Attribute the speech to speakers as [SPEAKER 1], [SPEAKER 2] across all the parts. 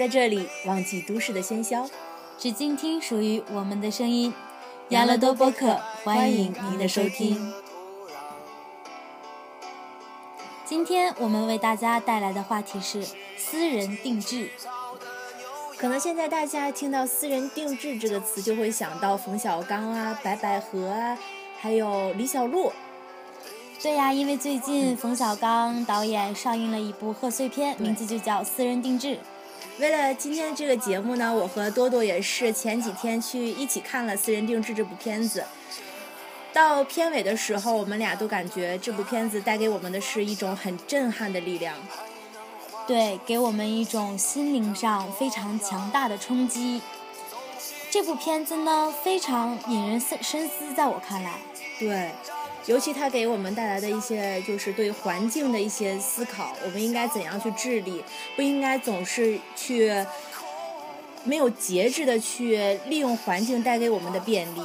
[SPEAKER 1] 在这里忘记都市的喧嚣，
[SPEAKER 2] 只静听属于我们的声音。亚乐多播客，欢迎您的收听。今天我们为大家带来的话题是私人定制。
[SPEAKER 1] 可能现在大家听到“私人定制”这个词，就会想到冯小刚啊、白百合啊，还有李小璐。
[SPEAKER 2] 对呀，因为最近冯小刚导演上映了一部贺岁片，名字就叫《私人定制》。
[SPEAKER 1] 为了今天这个节目呢，我和多多也是前几天去一起看了《私人定制》这部片子。到片尾的时候，我们俩都感觉这部片子带给我们的是一种很震撼的力量。
[SPEAKER 2] 对，给我们一种心灵上非常强大的冲击。这部片子呢，非常引人深深思，在我看来，
[SPEAKER 1] 对。尤其它给我们带来的一些，就是对环境的一些思考，我们应该怎样去治理？不应该总是去没有节制的去利用环境带给我们的便利。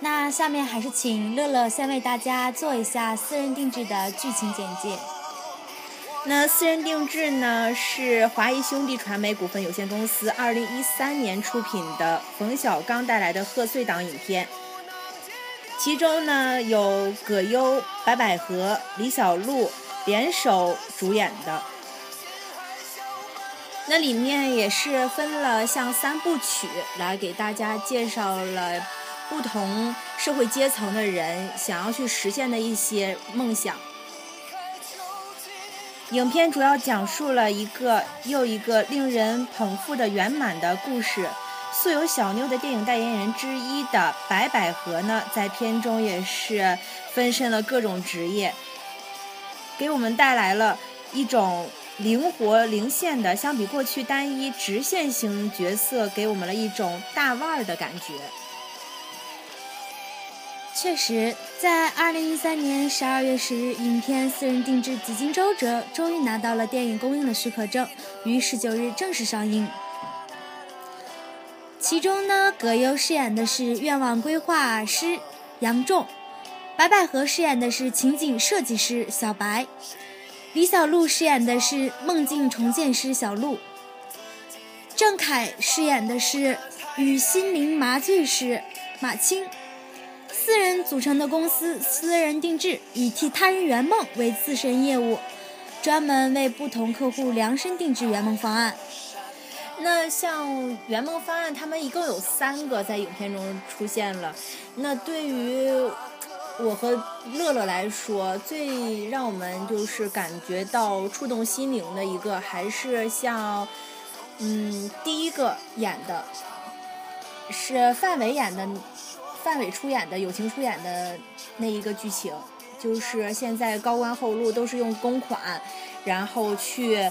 [SPEAKER 2] 那下面还是请乐乐先为大家做一下私人定制的剧情简介。
[SPEAKER 1] 那私人定制呢，是华谊兄弟传媒股份有限公司二零一三年出品的冯小刚带来的贺岁档影片。其中呢有葛优、白百合、李小璐联手主演的，那里面也是分了像三部曲来给大家介绍了不同社会阶层的人想要去实现的一些梦想。影片主要讲述了一个又一个令人捧腹的圆满的故事。素有“小妞”的电影代言人之一的白百合呢，在片中也是分身了各种职业，给我们带来了一种灵活灵现的，相比过去单一直线型角色，给我们了一种大腕儿的感觉。
[SPEAKER 2] 确实，在二零一三年十二月十日，影片《私人定制》紫金周折终于拿到了电影公映的许可证，于十九日正式上映。其中呢，葛优饰演的是愿望规划师杨仲，白百合饰演的是情景设计师小白，李小璐饰演的是梦境重建师小璐，郑恺饰演的是与心灵麻醉师马青，四人组成的公司私人定制，以替他人圆梦为自身业务，专门为不同客户量身定制圆梦方案。
[SPEAKER 1] 那像圆梦方案，他们一共有三个在影片中出现了。那对于我和乐乐来说，最让我们就是感觉到触动心灵的一个，还是像嗯第一个演的，是范伟演的，范伟出演的友情出演的那一个剧情，就是现在高官厚禄都是用公款，然后去。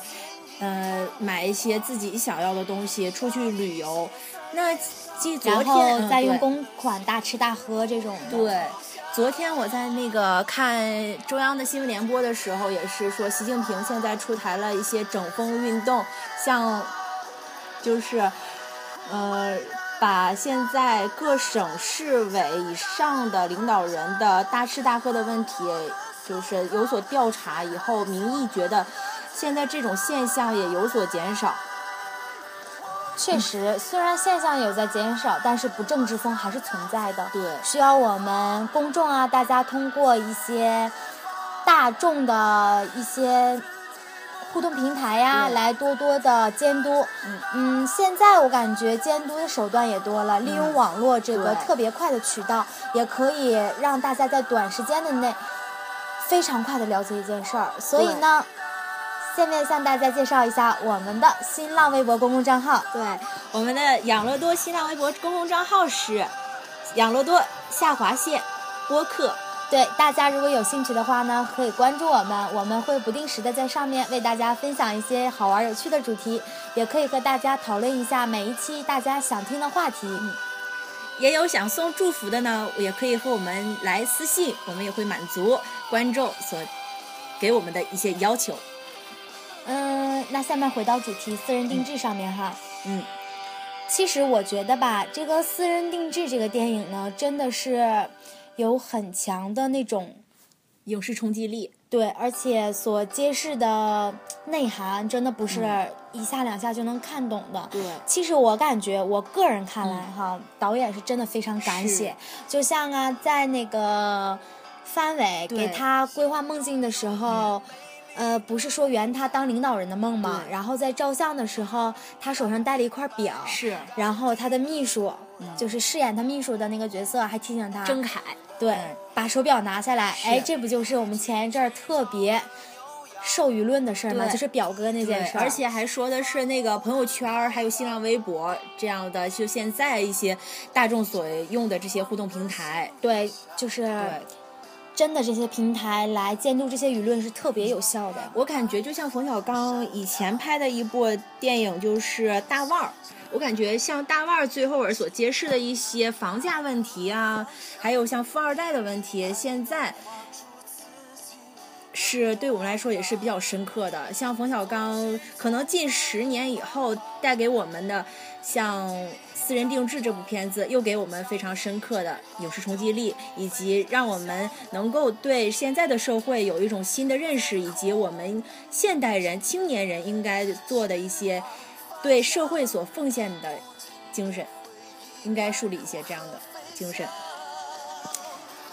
[SPEAKER 1] 呃，买一些自己想要的东西，出去旅游。那记昨天
[SPEAKER 2] 再用公款大吃大喝这种。
[SPEAKER 1] 对，昨天我在那个看中央的新闻联播的时候，也是说习近平现在出台了一些整风运动，像就是呃，把现在各省市委以上的领导人的大吃大喝的问题，就是有所调查以后，民意觉得。现在这种现象也有所减少。
[SPEAKER 2] 确实，虽然现象有在减少，但是不正之风还是存在的。
[SPEAKER 1] 对，
[SPEAKER 2] 需要我们公众啊，大家通过一些大众的一些互动平台呀，来多多的监督。
[SPEAKER 1] 嗯
[SPEAKER 2] 嗯，现在我感觉监督的手段也多了，利用网络这个特别快的渠道，也可以让大家在短时间的内非常快的了解一件事儿。所以呢。下面向大家介绍一下我们的新浪微博公共账号。
[SPEAKER 1] 对，我们的养乐多新浪微博公共账号是养乐多下划线播客。
[SPEAKER 2] 对，大家如果有兴趣的话呢，可以关注我们，我们会不定时的在上面为大家分享一些好玩有趣的主题，也可以和大家讨论一下每一期大家想听的话题。
[SPEAKER 1] 嗯，也有想送祝福的呢，也可以和我们来私信，我们也会满足观众所给我们的一些要求。
[SPEAKER 2] 嗯，那下面回到主题，私人定制上面哈。
[SPEAKER 1] 嗯，
[SPEAKER 2] 其实我觉得吧，这个私人定制这个电影呢，真的是有很强的那种
[SPEAKER 1] 影视冲击力。
[SPEAKER 2] 对，而且所揭示的内涵真的不是一下两下就能看懂的。
[SPEAKER 1] 对
[SPEAKER 2] 其实我感觉，我个人看来
[SPEAKER 1] 嗯
[SPEAKER 2] 哈，导演是真的非常敢写。就像啊，在那个范伟给他规划梦境的时候。呃，不是说圆他当领导人的梦吗？然后在照相的时候，他手上戴了一块表，
[SPEAKER 1] 是
[SPEAKER 2] 然后他的秘书，就是饰演他秘书的那个角色，还提醒他
[SPEAKER 1] 郑恺，
[SPEAKER 2] 对，
[SPEAKER 1] 嗯
[SPEAKER 2] 把手表拿下来。
[SPEAKER 1] 是
[SPEAKER 2] 哎，这不就是我们前一阵儿特别受舆论的事儿吗？就是表哥那件，事儿。
[SPEAKER 1] 而且还说的是那个朋友圈儿还有新浪微博这样的，就现在一些大众所用的这些互动平台。
[SPEAKER 2] 对，就是
[SPEAKER 1] 对，
[SPEAKER 2] 真的这些平台来监督这些舆论是特别有效的。
[SPEAKER 1] 我感觉就像冯小刚以前拍的一部电影，就是《大腕儿》。我感觉像《大腕儿》最后儿所揭示的一些房价问题啊，还有像富二代的问题，现在是对我们来说也是比较深刻的。像冯小刚，可能近十年以后带给我们的，像《私人定制》这部片子，又给我们非常深刻的影视冲击力，以及让我们能够对现在的社会有一种新的认识，以及我们现代人、青年人应该做的一些对社会所奉献的精神，应该树立一些这样的精神。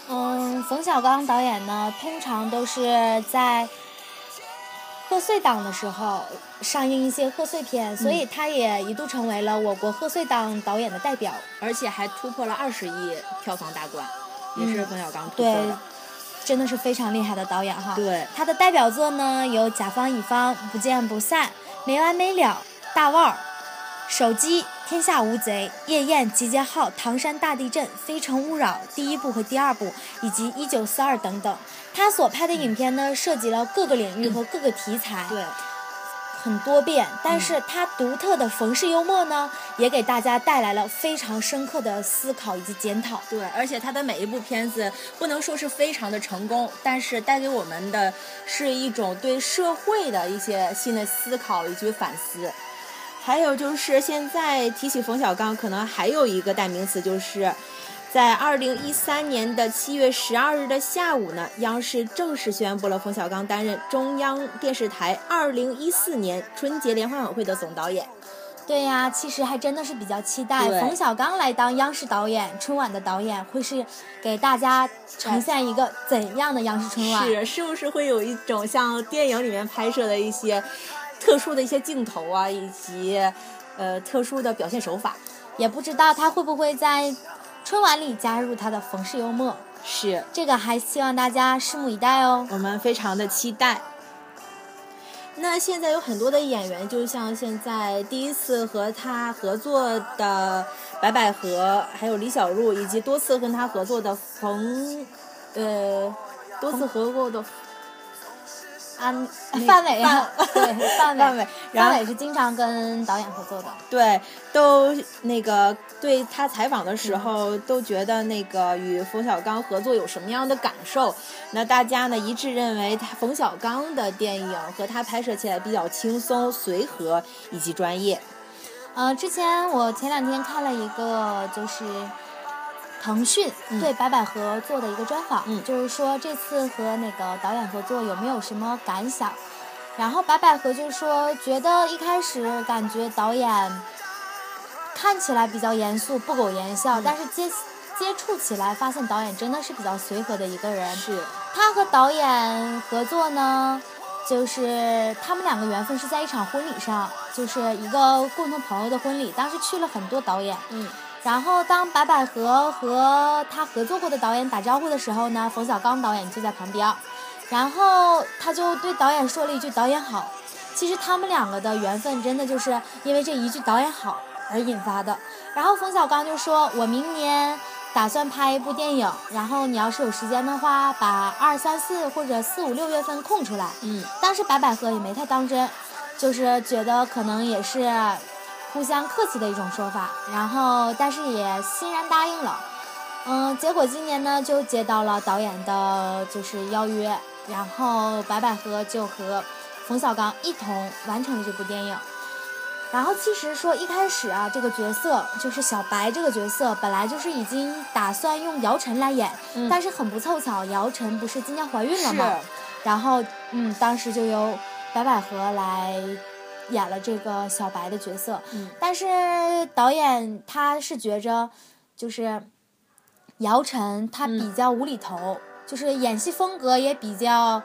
[SPEAKER 2] 嗯，冯小刚导演呢，通常都是在贺岁档的时候上映一些贺岁片，所以他也一度成为了我国贺岁档导演的代表。
[SPEAKER 1] 而且还突破了二十亿票房大关，也是
[SPEAKER 2] 嗯
[SPEAKER 1] 冯小刚突破
[SPEAKER 2] 对
[SPEAKER 1] 的。，
[SPEAKER 2] 真的是非常厉害的导演哈。
[SPEAKER 1] 对
[SPEAKER 2] 他的代表作呢有《甲方乙方》《不见不散》《没完没了》《大腕儿》《手机》《天下无贼》《夜宴》《集结号》《唐山大地震》《非诚勿扰》第一部和第二部，以及《一九四二》等等。他所拍的影片呢，涉及了各个领域和各个题材，
[SPEAKER 1] 对，
[SPEAKER 2] 很多变。但是他独特的冯氏幽默呢，也给大家带来了非常深刻的思考以及检讨。
[SPEAKER 1] 对，而且他的每一部片子不能说是非常的成功，但是带给我们的是一种对社会的一些新的思考以及反思。还有就是现在提起冯小刚，可能还有一个代名词，就是在二零一三年的七月十二日的下午呢，央视正式宣布了冯小刚担任中央电视台二零一四年春节联欢晚会的总导演。
[SPEAKER 2] 对呀，其实还真的是比较期待冯小刚来当央视导演，春晚的导演会是给大家呈现一个怎样的央视春晚？
[SPEAKER 1] 是，是不是会有一种像电影里面拍摄的一些特殊的一些镜头啊，以及呃特殊的表现手法？
[SPEAKER 2] 也不知道他会不会在春晚里加入他的冯氏幽默，
[SPEAKER 1] 是
[SPEAKER 2] 这个还希望大家拭目以待哦。
[SPEAKER 1] 我们非常的期待。那现在有很多的演员，就像现在第一次和他合作的白百合，还有李小璐，以及多次跟他合作的冯，呃，多次合作的
[SPEAKER 2] 安范伟啊，
[SPEAKER 1] 范
[SPEAKER 2] 对范伟，
[SPEAKER 1] 范伟
[SPEAKER 2] 范伟是经常跟导演合作的。
[SPEAKER 1] 对，都那个对他采访的时候，都觉得那个与冯小刚合作有什么样的感受？那大家呢一致认为，他冯小刚的电影和他拍摄起来比较轻松、随和以及专业。
[SPEAKER 2] 呃，之前我前两天看了一个，就是腾讯对白百合做的一个专访，
[SPEAKER 1] 嗯
[SPEAKER 2] 就是说这次和那个导演合作有没有什么感想？然后白百合就说，觉得一开始感觉导演看起来比较严肃、不苟言笑，但是接接触起来发现导演真的是比较随和的一个人。
[SPEAKER 1] 是，
[SPEAKER 2] 他和导演合作呢，就是他们两个缘分是在一场婚礼上，就是一个共同朋友的婚礼。当时去了很多导演，
[SPEAKER 1] 嗯，
[SPEAKER 2] 然后当白百合和他合作过的导演打招呼的时候呢，冯小刚导演就在旁边，然后他就对导演说了一句“导演好”。其实他们两个的缘分真的就是因为这一句“导演好”而引发的。然后冯小刚就说：“我明年打算拍一部电影，然后你要是有时间的话，把二三四或者四五六月份空出来。”
[SPEAKER 1] 嗯，
[SPEAKER 2] 当时白百合也没太当真，就是觉得可能也是互相客气的一种说法，然后但是也欣然答应了。嗯，结果今年呢就接到了导演的就是邀约，然后白百合就和冯小刚一同完成了这部电影。然后其实说一开始啊，这个角色就是小白这个角色，本来就是已经打算用姚晨来演，
[SPEAKER 1] 嗯
[SPEAKER 2] 但是很不凑巧，姚晨不是今年怀孕了吗？然后嗯，当时就由白百合来演了这个小白的角色。
[SPEAKER 1] 嗯，
[SPEAKER 2] 但是导演他是觉着就是姚晨她比较无厘头，就是演戏风格也比较。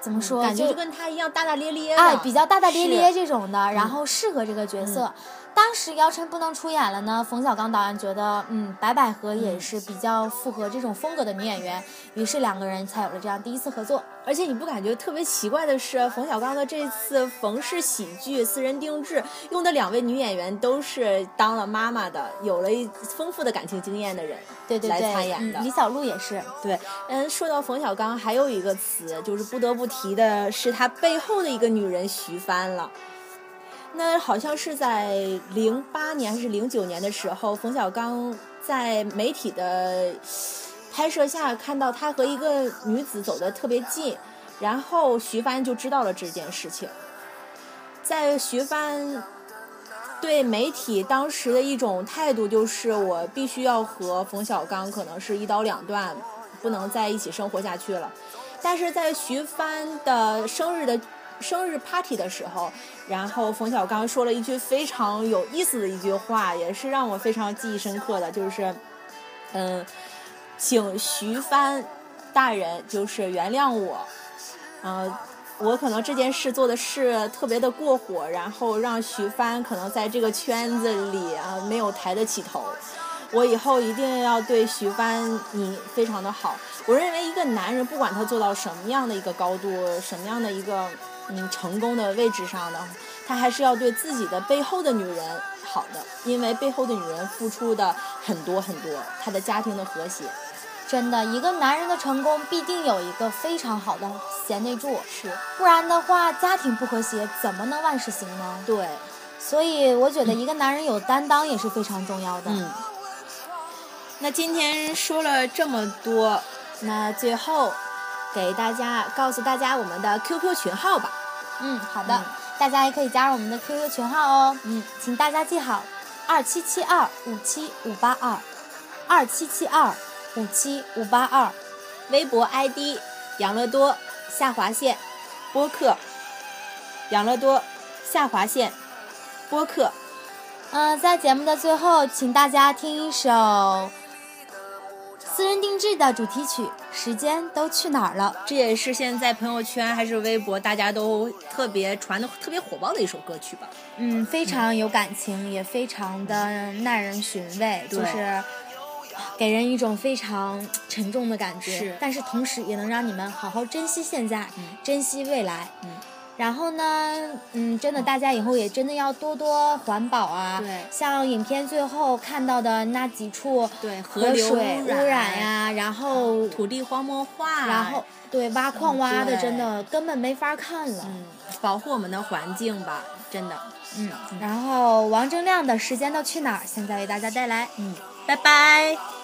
[SPEAKER 2] 怎么说？
[SPEAKER 1] 感觉就跟他一样大大咧咧的，
[SPEAKER 2] 哎，比较大大咧咧这种的，然后适合这个角色。当时姚晨不能出演了呢，冯小刚导演觉得，嗯，白百合也是比较符合这种风格的女演员，于是两个人才有了这样第一次合作。
[SPEAKER 1] 而且你不感觉特别奇怪的是，冯小刚的这次冯氏喜剧私人定制用的两位女演员都是当了妈妈的，有了一丰富的感情经验的人，对
[SPEAKER 2] 对对对，
[SPEAKER 1] 参演的。
[SPEAKER 2] 嗯李小璐也是。
[SPEAKER 1] 对，嗯，说到冯小刚，还有一个词就是不得不提的是他背后的一个女人徐帆了。那好像是在零八年还是零九年的时候，冯小刚在媒体的拍摄下看到他和一个女子走得特别近，然后徐帆就知道了这件事情。在徐帆对媒体当时的一种态度就是，我必须要和冯小刚可能是一刀两断，不能在一起生活下去了。但是在徐帆的生日的生日 party 的时候，然后冯小刚说了一句非常有意思的一句话，也是让我非常记忆深刻的，就是，嗯，请徐帆大人就是原谅我，嗯、我可能这件事做的是特别的过火，然后让徐帆可能在这个圈子里啊没有抬得起头。我以后一定要对徐帆你非常的好。我认为一个男人不管他做到什么样的一个高度，什么样的一个嗯成功的位置上的，他还是要对自己的背后的女人好的，因为背后的女人付出的很多很多，他的家庭的和谐
[SPEAKER 2] 真的，一个男人的成功必定有一个非常好的贤内助，
[SPEAKER 1] 是
[SPEAKER 2] 不然的话，家庭不和谐，怎么能万事兴呢？
[SPEAKER 1] 对，
[SPEAKER 2] 所以我觉得一个男人有担当也是非常重要的。
[SPEAKER 1] 嗯。那今天说了这么多，那最后给大家告诉大家我们的 QQ 群号吧。
[SPEAKER 2] 嗯，好的，
[SPEAKER 1] 嗯
[SPEAKER 2] 大家也可以加入我们的 QQ 群号哦。
[SPEAKER 1] 嗯，
[SPEAKER 2] 请大家记好，二七七二五七五八二，二七七二五七五八二。
[SPEAKER 1] 微博 ID 养乐多下划线播客，养乐多下划线播客。
[SPEAKER 2] 嗯、在节目的最后，请大家听一首私人定制的主题曲《时间都去哪儿了》。
[SPEAKER 1] 这也是现在朋友圈还是微博大家都特别传的特别火爆的一首歌曲吧。
[SPEAKER 2] 嗯，非常有感情，也非常的耐人寻味，就是给人一种非常沉重的感觉。
[SPEAKER 1] 是
[SPEAKER 2] 但是同时也能让你们好好珍惜现在，
[SPEAKER 1] 嗯
[SPEAKER 2] 珍惜未来。
[SPEAKER 1] 嗯。
[SPEAKER 2] 然后呢，嗯，真的，大家以后也真的要多多环保啊。
[SPEAKER 1] 对
[SPEAKER 2] 像影片最后看到的那几处
[SPEAKER 1] 对河
[SPEAKER 2] 河
[SPEAKER 1] 流
[SPEAKER 2] 水
[SPEAKER 1] 污染
[SPEAKER 2] 染呀，然后
[SPEAKER 1] 土地荒漠化，
[SPEAKER 2] 然后对挖矿挖的真的根本没法看了。
[SPEAKER 1] 嗯，保护我们的环境吧，真的。
[SPEAKER 2] 嗯，然后王铮亮的时间都去哪儿？现在为大家带来。
[SPEAKER 1] 嗯，拜拜。